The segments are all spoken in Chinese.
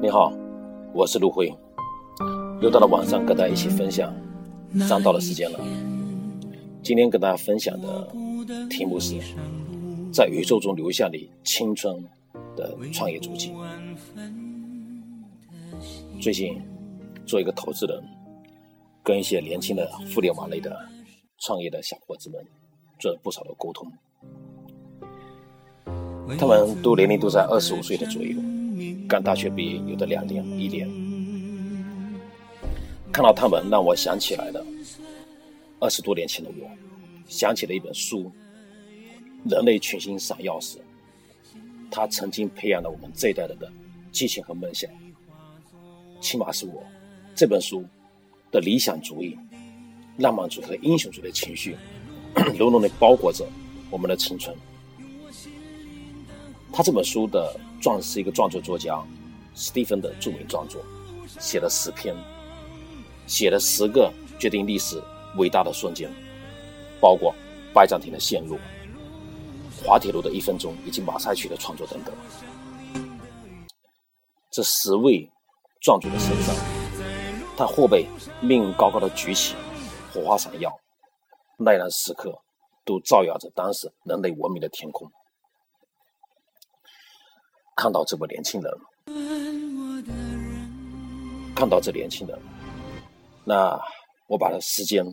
你好，我是陆辉，又到了晚上跟大家一起分享上道的时间了。今天跟大家分享的题目是，在宇宙中留下你青春的创业足迹。最近做一个投资人，跟一些年轻的互联网类的创业的小伙子们做了不少的沟通，他们都年龄都在二十五岁的左右。刚大学毕业有的两年一年，看到他们让我想起来了二十多年前的我，想起了一本书《人类群星闪耀时》，他曾经培养了我们这一代人的激情和梦想，起码是我这本书的理想主义、浪漫主义和英雄主义的情绪，浓浓的包裹着我们的青春。他这本书的撰是一个撰作作家，史蒂芬的著名撰作，写了十篇，写了十个决定历史伟大的瞬间，包括拜占庭的陷落、滑铁卢的一分钟以及马赛曲的创作等等。这十位撰主的身上，他或被命运高高的举起，火花闪耀，那样的时刻都照耀着当时人类文明的天空。看到这位年轻人，看到这年轻人，那我把他时间，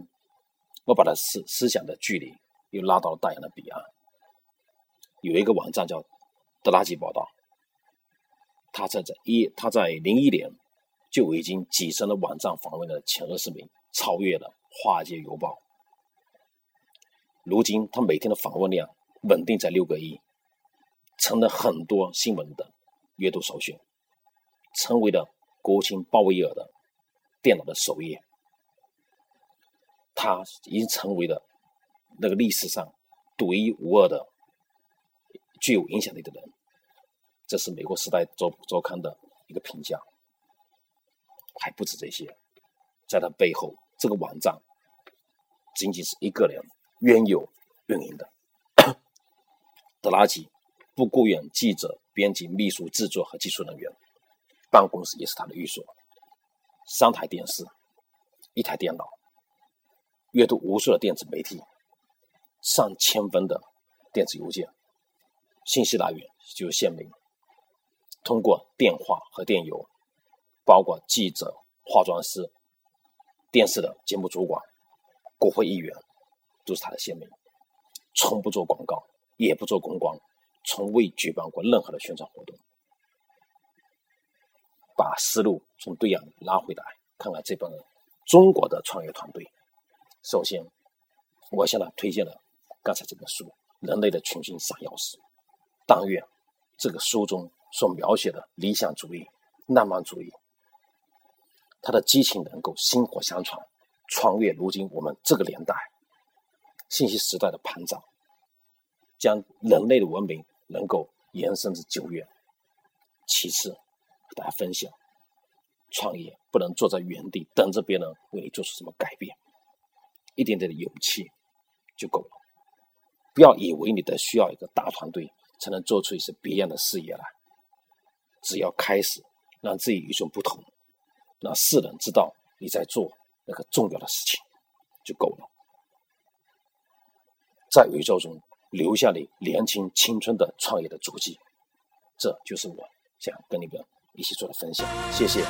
我把他思思想的距离又拉到了大洋的彼岸。有一个网站叫德拉吉报道，他在这一他在零一年就已经跻身了网站访问的前二十名，超越了《华尔街邮报》。如今他每天的访问量稳定在六个亿。成了很多新闻的阅读首选，成为了国情鲍威尔的电脑的首页。他已经成为了那个历史上独一无二的、具有影响力的人。这是美国《时代周周刊》的一个评价。还不止这些，在他背后，这个网站仅仅是一个人冤有运营的 德拉吉。不雇佣记者、编辑、秘书、制作和技术人员，办公室也是他的寓所。三台电视，一台电脑，阅读无数的电子媒体，上千封的电子邮件，信息来源就是县民。通过电话和电邮，包括记者、化妆师、电视的节目主管、国会议员，都是他的县民。从不做广告，也不做公关。从未举办过任何的宣传活动，把思路从对岸拉回来，看看这帮中国的创业团队。首先，我向他推荐了刚才这本书《人类的群星闪耀时》。但愿这个书中所描写的理想主义、浪漫主义，他的激情能够薪火相传，穿越如今我们这个年代信息时代的膨胀，将人类的文明。能够延伸至久远。其次，和大家分享，创业不能坐在原地等着别人为你做出什么改变，一点点的勇气就够了。不要以为你的需要一个大团队才能做出一些别样的事业来。只要开始，让自己与众不同，让世人知道你在做那个重要的事情，就够了。在宇宙中。留下你年轻青春的创业的足迹，这就是我想跟你们一起做的分享。谢谢。